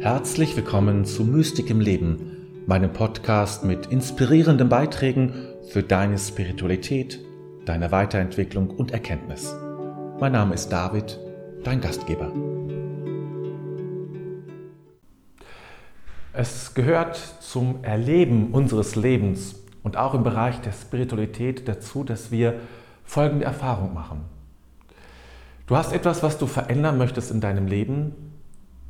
Herzlich willkommen zu Mystik im Leben, meinem Podcast mit inspirierenden Beiträgen für deine Spiritualität, deine Weiterentwicklung und Erkenntnis. Mein Name ist David, dein Gastgeber. Es gehört zum Erleben unseres Lebens und auch im Bereich der Spiritualität dazu, dass wir folgende Erfahrung machen. Du hast etwas, was du verändern möchtest in deinem Leben.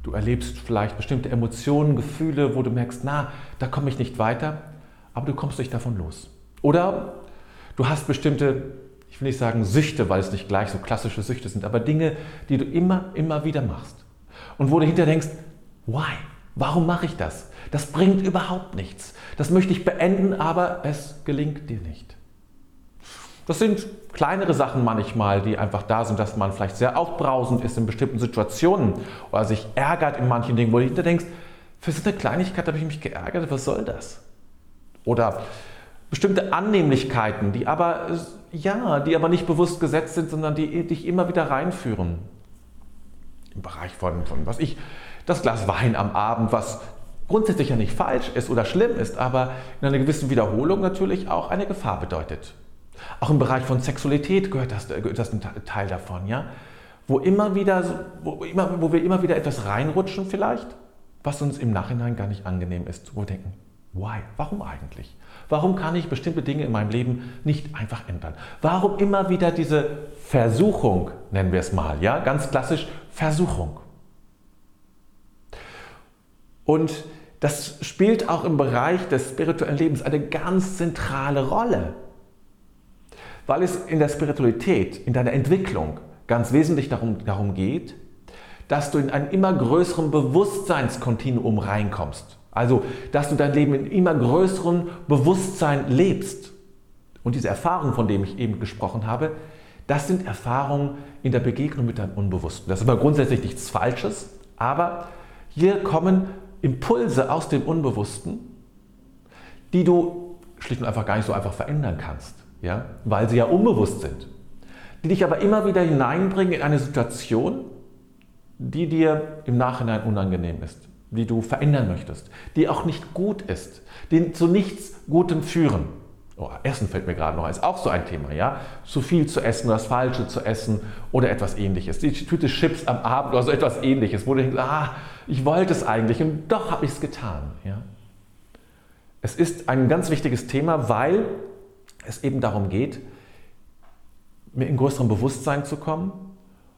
Du erlebst vielleicht bestimmte Emotionen, Gefühle, wo du merkst, na, da komme ich nicht weiter, aber du kommst nicht davon los. Oder du hast bestimmte, ich will nicht sagen Süchte, weil es nicht gleich so klassische Süchte sind, aber Dinge, die du immer, immer wieder machst. Und wo du hinterher denkst, why? Warum mache ich das? Das bringt überhaupt nichts. Das möchte ich beenden, aber es gelingt dir nicht. Das sind kleinere Sachen manchmal, die einfach da sind, dass man vielleicht sehr aufbrausend ist in bestimmten Situationen oder sich ärgert in manchen Dingen, wo du hinter denkst, für so eine Kleinigkeit habe ich mich geärgert, was soll das? Oder bestimmte Annehmlichkeiten, die aber, ja, die aber nicht bewusst gesetzt sind, sondern die dich immer wieder reinführen. Im Bereich von, von was ich, das Glas Wein am Abend, was grundsätzlich ja nicht falsch ist oder schlimm ist, aber in einer gewissen Wiederholung natürlich auch eine Gefahr bedeutet. Auch im Bereich von Sexualität gehört das, gehört das ein Teil davon, ja? Wo, immer wieder, wo, immer, wo wir immer wieder etwas reinrutschen vielleicht, was uns im Nachhinein gar nicht angenehm ist, wo wir denken, why? Warum eigentlich? Warum kann ich bestimmte Dinge in meinem Leben nicht einfach ändern? Warum immer wieder diese Versuchung, nennen wir es mal, ja, ganz klassisch Versuchung. Und das spielt auch im Bereich des spirituellen Lebens eine ganz zentrale Rolle weil es in der Spiritualität, in deiner Entwicklung ganz wesentlich darum, darum geht, dass du in ein immer größeren Bewusstseinskontinuum reinkommst. Also, dass du dein Leben in immer größerem Bewusstsein lebst. Und diese Erfahrungen, von denen ich eben gesprochen habe, das sind Erfahrungen in der Begegnung mit deinem Unbewussten. Das ist aber grundsätzlich nichts Falsches, aber hier kommen Impulse aus dem Unbewussten, die du schlicht und einfach gar nicht so einfach verändern kannst ja, weil sie ja unbewusst sind, die dich aber immer wieder hineinbringen in eine Situation, die dir im Nachhinein unangenehm ist, die du verändern möchtest, die auch nicht gut ist, die zu nichts Gutem führen. Oh, Essen fällt mir gerade noch, ist auch so ein Thema, ja? Zu viel zu essen, das Falsche zu essen oder etwas ähnliches. Die Tüte Chips am Abend oder so etwas ähnliches, wo du denkst, ah, ich wollte es eigentlich und doch habe ich es getan, ja? Es ist ein ganz wichtiges Thema, weil es eben darum geht, in größerem Bewusstsein zu kommen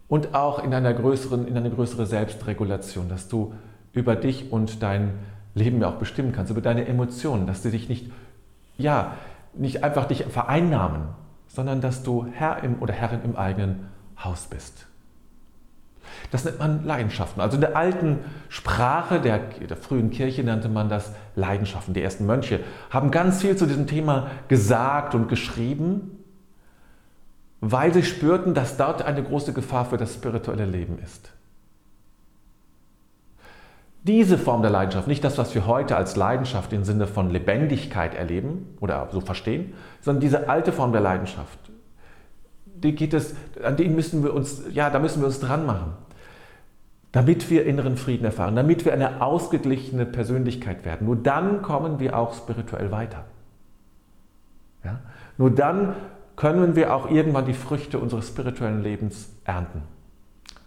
und auch in, einer größeren, in eine größere Selbstregulation, dass du über dich und dein Leben ja auch bestimmen kannst, über deine Emotionen, dass du dich nicht, ja, nicht einfach dich vereinnahmen, sondern dass du Herr im, oder Herrin im eigenen Haus bist. Das nennt man Leidenschaften. Also in der alten Sprache der, der, frühen Kirche nannte man das Leidenschaften. Die ersten Mönche haben ganz viel zu diesem Thema gesagt und geschrieben, weil sie spürten, dass dort eine große Gefahr für das spirituelle Leben ist. Diese Form der Leidenschaft, nicht das, was wir heute als Leidenschaft im Sinne von Lebendigkeit erleben oder so verstehen, sondern diese alte Form der Leidenschaft, die geht es, an denen müssen wir uns, ja, da müssen wir uns dran machen. Damit wir inneren Frieden erfahren, damit wir eine ausgeglichene Persönlichkeit werden. Nur dann kommen wir auch spirituell weiter. Ja? Nur dann können wir auch irgendwann die Früchte unseres spirituellen Lebens ernten.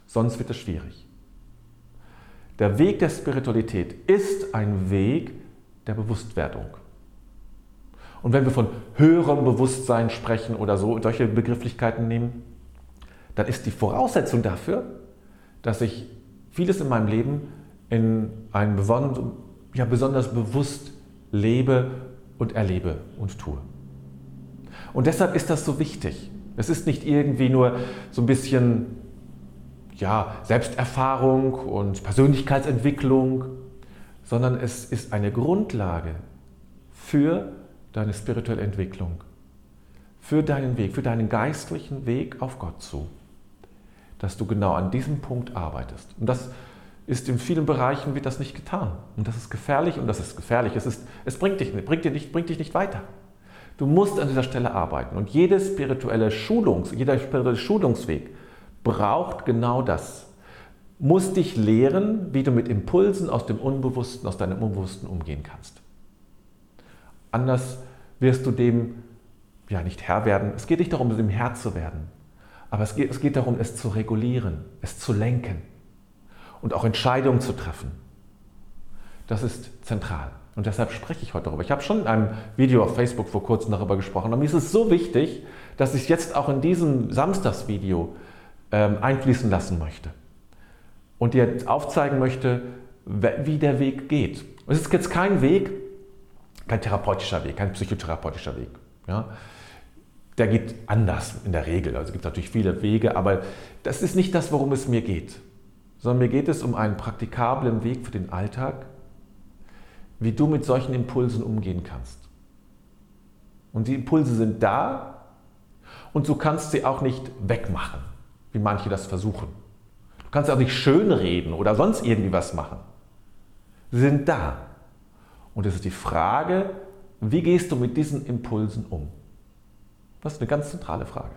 Sonst wird es schwierig. Der Weg der Spiritualität ist ein Weg der Bewusstwerdung. Und wenn wir von höherem Bewusstsein sprechen oder so, solche Begrifflichkeiten nehmen, dann ist die Voraussetzung dafür, dass ich vieles in meinem Leben in einem ja, besonders bewusst lebe und erlebe und tue. Und deshalb ist das so wichtig. Es ist nicht irgendwie nur so ein bisschen ja, Selbsterfahrung und Persönlichkeitsentwicklung, sondern es ist eine Grundlage für deine spirituelle Entwicklung, für deinen Weg, für deinen geistlichen Weg auf Gott zu, dass du genau an diesem Punkt arbeitest. Und das ist in vielen Bereichen wird das nicht getan. Und das ist gefährlich und das ist gefährlich. Es, ist, es bringt, dich, bringt, dir nicht, bringt dich nicht weiter. Du musst an dieser Stelle arbeiten. Und jede spirituelle Schulungs, jeder spirituelle Schulungsweg braucht genau das. muss dich lehren, wie du mit Impulsen aus dem Unbewussten, aus deinem Unbewussten umgehen kannst. Anders wirst du dem ja nicht Herr werden. Es geht nicht darum, dem Herr zu werden, aber es geht, es geht darum, es zu regulieren, es zu lenken und auch Entscheidungen zu treffen. Das ist zentral. Und deshalb spreche ich heute darüber. Ich habe schon in einem Video auf Facebook vor kurzem darüber gesprochen. Und mir ist es so wichtig, dass ich es jetzt auch in diesem Samstagsvideo ähm, einfließen lassen möchte. Und dir aufzeigen möchte, wie der Weg geht. Es ist jetzt kein Weg, kein therapeutischer Weg, kein psychotherapeutischer Weg. Ja? Der geht anders in der Regel. Also es gibt natürlich viele Wege, aber das ist nicht das, worum es mir geht. Sondern mir geht es um einen praktikablen Weg für den Alltag, wie du mit solchen Impulsen umgehen kannst. Und die Impulse sind da und du kannst sie auch nicht wegmachen, wie manche das versuchen. Du kannst auch nicht schönreden oder sonst irgendwie was machen. Sie sind da. Und es ist die Frage, wie gehst du mit diesen Impulsen um? Das ist eine ganz zentrale Frage.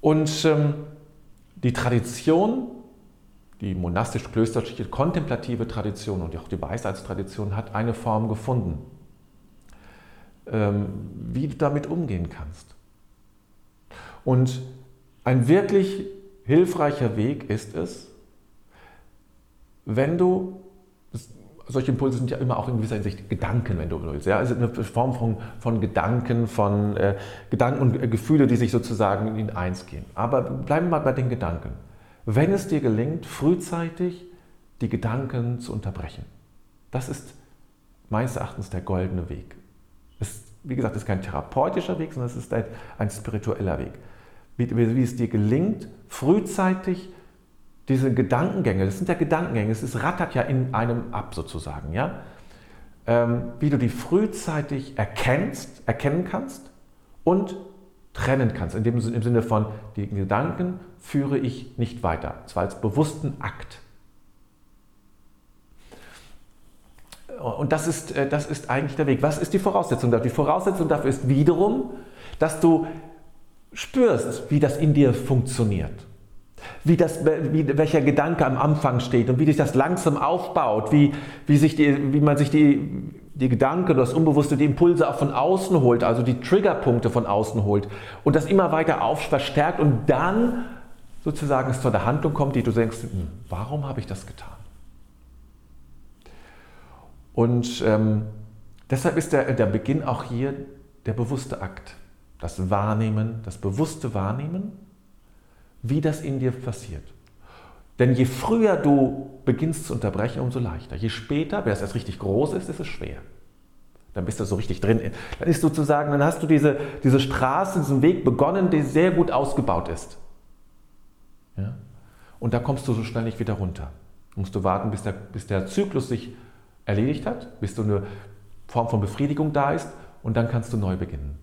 Und ähm, die Tradition die monastisch-klösterliche kontemplative Tradition und auch die Weisheitstradition hat eine Form gefunden, ähm, wie du damit umgehen kannst. Und ein wirklich hilfreicher Weg ist es, wenn du, solche Impulse sind ja immer auch in gewisser Hinsicht Gedanken, wenn du willst. Ja? Also eine Form von, von Gedanken, von äh, Gedanken und Gefühle, die sich sozusagen in eins gehen. Aber bleiben wir mal bei den Gedanken wenn es dir gelingt, frühzeitig die Gedanken zu unterbrechen. Das ist meines Erachtens der goldene Weg. Es, wie gesagt, es ist kein therapeutischer Weg, sondern es ist ein, ein spiritueller Weg. Wie, wie, es dir gelingt, frühzeitig diese Gedankengänge, das sind ja Gedankengänge, es rattert ja in einem ab sozusagen, ja? Ähm, wie du die frühzeitig erkennst, erkennen kannst und trennen kannst, in dem, im Sinne von, die Gedanken führe ich nicht weiter, zwar als bewussten Akt. Und das ist, äh, das ist eigentlich der Weg. Was ist die Voraussetzung dafür? Die Voraussetzung dafür ist wiederum, dass du spürst, wie das in dir funktioniert. Wie das, wie, welcher Gedanke am Anfang steht und wie sich das langsam aufbaut, wie, wie, sich die, wie man sich die, die Gedanken, das Unbewusste, die Impulse auch von außen holt, also die Triggerpunkte von außen holt und das immer weiter auf verstärkt und dann sozusagen es zu der Handlung kommt, die du denkst, hm, warum habe ich das getan? Und ähm, deshalb ist der, der Beginn auch hier der bewusste Akt. Das Wahrnehmen, das bewusste Wahrnehmen, wie das in dir passiert. Denn je früher du beginnst zu unterbrechen, umso leichter. Je später, wenn es erst richtig groß ist, ist es schwer. Dann bist du so richtig drin. Dann ist sozusagen, dann hast du diese, diese Straße, diesen Weg begonnen, der sehr gut ausgebaut ist. Ja? Und da kommst du so schnell nicht wieder runter. Musst du warten, bis der, bis der Zyklus sich erledigt hat, bis du eine Form von Befriedigung da ist und dann kannst du neu beginnen.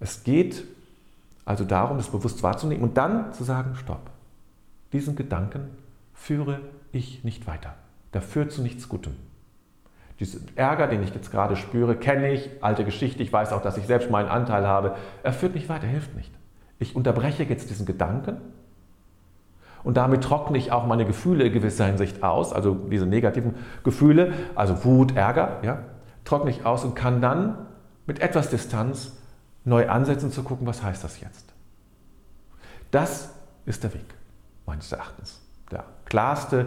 Es geht also darum, das bewusst wahrzunehmen und dann zu sagen, stopp. Diesen Gedanken führe ich nicht weiter. Der führt zu nichts Gutem. Diesen Ärger, den ich jetzt gerade spüre, kenne ich, alte Geschichte, ich weiß auch, dass ich selbst meinen Anteil habe. Er führt nicht weiter, hilft nicht. Ich unterbreche jetzt diesen Gedanken und damit trockne ich auch meine Gefühle in gewisser Hinsicht aus, also diese negativen Gefühle, also Wut, Ärger, ja, trockne ich aus und kann dann mit etwas Distanz neu ansetzen zu gucken, was heißt das jetzt. Das ist der Weg meines Erachtens. Der klarste,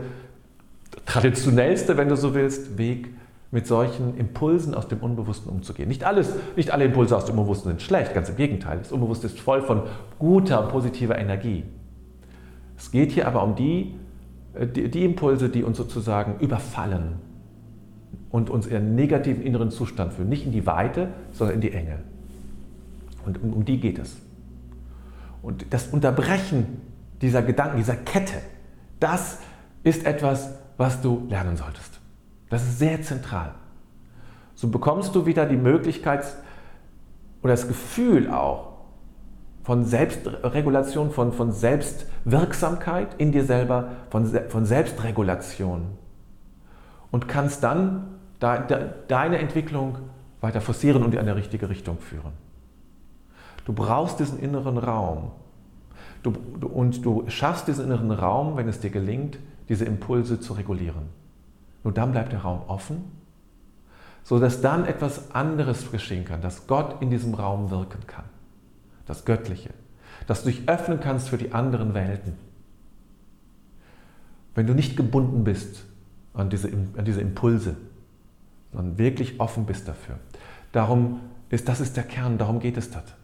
traditionellste, wenn du so willst, Weg, mit solchen Impulsen aus dem Unbewussten umzugehen. Nicht, alles, nicht alle Impulse aus dem Unbewussten sind schlecht, ganz im Gegenteil. Das Unbewusste ist voll von guter und positiver Energie. Es geht hier aber um die, äh, die, die Impulse, die uns sozusagen überfallen und uns in einen negativen inneren Zustand führen. Nicht in die Weite, sondern in die Enge. Und um, um die geht es. Und das Unterbrechen dieser Gedanken, dieser Kette, das ist etwas, was du lernen solltest. Das ist sehr zentral. So bekommst du wieder die Möglichkeit oder das Gefühl auch von Selbstregulation, von, von Selbstwirksamkeit in dir selber, von, von Selbstregulation und kannst dann de, de, deine Entwicklung weiter forcieren und in eine richtige Richtung führen. Du brauchst diesen inneren Raum. Du, du, und du schaffst diesen inneren Raum, wenn es dir gelingt, diese Impulse zu regulieren. Nur dann bleibt der Raum offen, sodass dann etwas anderes geschehen kann, dass Gott in diesem Raum wirken kann. Das Göttliche. Dass du dich öffnen kannst für die anderen Welten. Wenn du nicht gebunden bist an diese, an diese Impulse, sondern wirklich offen bist dafür. Darum ist, das ist der Kern, darum geht es dort.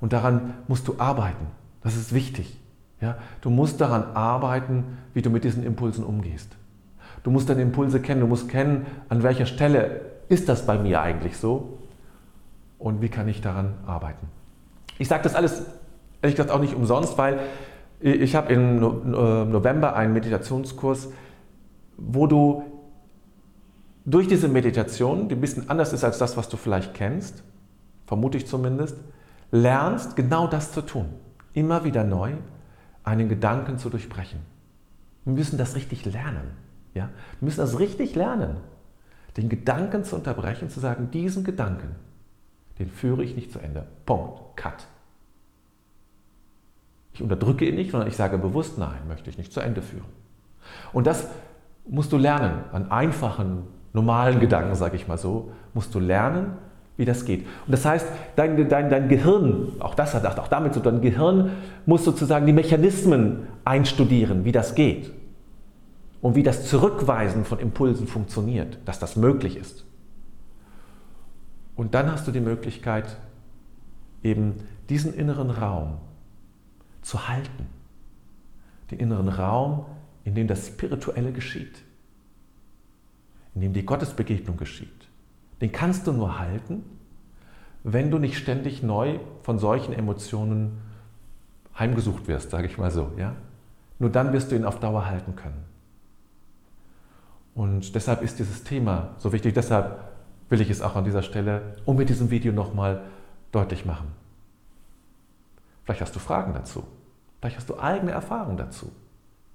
Und daran musst du arbeiten. Das ist wichtig. Ja? Du musst daran arbeiten, wie du mit diesen Impulsen umgehst. Du musst deine Impulse kennen, du musst kennen, an welcher Stelle ist das bei mir eigentlich so und wie kann ich daran arbeiten. Ich sage das alles ehrlich gesagt auch nicht umsonst, weil ich habe im äh, November einen Meditationskurs, wo du durch diese Meditation, die ein bisschen anders ist als das, was du vielleicht kennst, vermute ich zumindest, lernst genau das zu tun. Immer wieder neu einen Gedanken zu durchbrechen. Wir müssen das richtig lernen. Ja? Wir müssen das richtig lernen. Den Gedanken zu unterbrechen, zu sagen, diesen Gedanken, den führe ich nicht zu Ende. Punkt. Cut. Ich unterdrücke ihn nicht, sondern ich sage bewusst, nein, möchte ich nicht zu Ende führen. Und das musst du lernen. An einfachen, normalen Gedanken, sage ich mal so, musst du lernen, wie das geht. Und das heißt, dein, dein, dein Gehirn, auch das hat auch damit zu tun, dein Gehirn muss sozusagen die Mechanismen einstudieren, wie das geht. Und wie das Zurückweisen von Impulsen funktioniert, dass das möglich ist. Und dann hast du die Möglichkeit, eben diesen inneren Raum zu halten. Den inneren Raum, in dem das Spirituelle geschieht. In dem die Gottesbegegnung geschieht den kannst du nur halten, wenn du nicht ständig neu von solchen Emotionen heimgesucht wirst, sage ich mal so. Ja? Nur dann wirst du ihn auf Dauer halten können. Und deshalb ist dieses Thema so wichtig. Deshalb will ich es auch an dieser Stelle und mit diesem Video nochmal deutlich machen. Vielleicht hast du Fragen dazu. Vielleicht hast du eigene Erfahrungen dazu.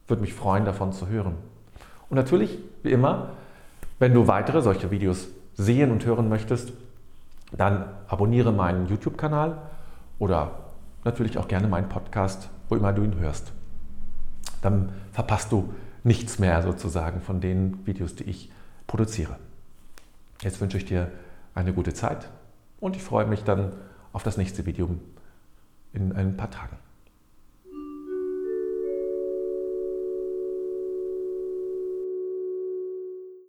Würde mich freuen, davon zu hören. Und natürlich, wie immer, wenn du weitere solche Videos sehen und hören möchtest, dann abonniere meinen YouTube-Kanal oder natürlich auch gerne meinen Podcast, wo immer du ihn hörst. Dann verpasst du nichts mehr sozusagen von den Videos, die ich produziere. Jetzt wünsche ich dir eine gute Zeit und ich freue mich dann auf das nächste Video in ein paar Tagen.